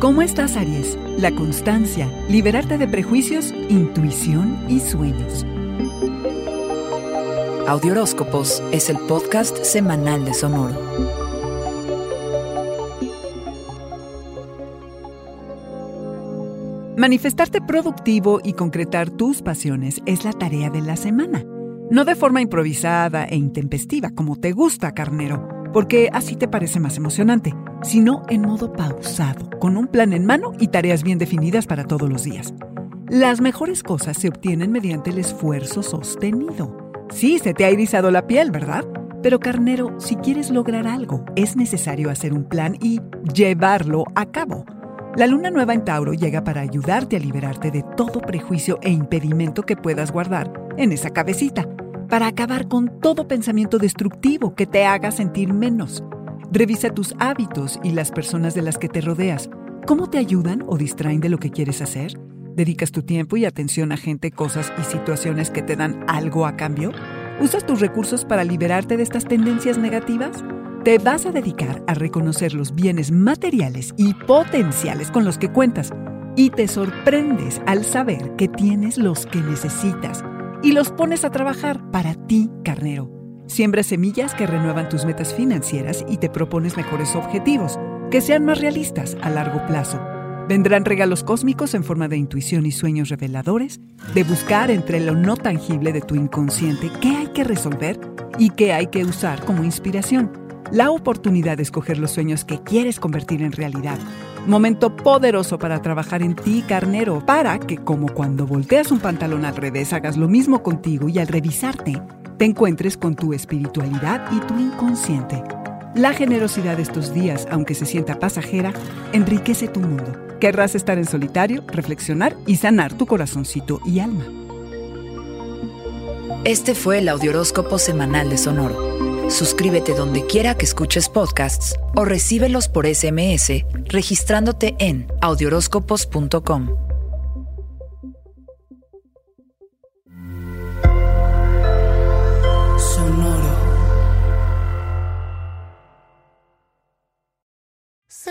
¿Cómo estás, Aries? La constancia, liberarte de prejuicios, intuición y sueños. Audioróscopos es el podcast semanal de Sonoro. Manifestarte productivo y concretar tus pasiones es la tarea de la semana. No de forma improvisada e intempestiva, como te gusta, carnero, porque así te parece más emocionante, sino en modo pausado, con un plan en mano y tareas bien definidas para todos los días. Las mejores cosas se obtienen mediante el esfuerzo sostenido. Sí, se te ha irisado la piel, ¿verdad? Pero carnero, si quieres lograr algo, es necesario hacer un plan y llevarlo a cabo. La luna nueva en Tauro llega para ayudarte a liberarte de todo prejuicio e impedimento que puedas guardar en esa cabecita, para acabar con todo pensamiento destructivo que te haga sentir menos. Revisa tus hábitos y las personas de las que te rodeas. ¿Cómo te ayudan o distraen de lo que quieres hacer? ¿Dedicas tu tiempo y atención a gente, cosas y situaciones que te dan algo a cambio? ¿Usas tus recursos para liberarte de estas tendencias negativas? Te vas a dedicar a reconocer los bienes materiales y potenciales con los que cuentas y te sorprendes al saber que tienes los que necesitas y los pones a trabajar para ti, carnero. Siembra semillas que renuevan tus metas financieras y te propones mejores objetivos, que sean más realistas a largo plazo. Vendrán regalos cósmicos en forma de intuición y sueños reveladores, de buscar entre lo no tangible de tu inconsciente qué hay que resolver y qué hay que usar como inspiración. La oportunidad de escoger los sueños que quieres convertir en realidad. Momento poderoso para trabajar en ti, carnero, para que como cuando volteas un pantalón al revés hagas lo mismo contigo y al revisarte te encuentres con tu espiritualidad y tu inconsciente. La generosidad de estos días, aunque se sienta pasajera, enriquece tu mundo. Querrás estar en solitario, reflexionar y sanar tu corazoncito y alma. Este fue el Audioróscopo Semanal de Sonoro. Suscríbete donde quiera que escuches podcasts o recíbelos por SMS registrándote en audioróscopos.com.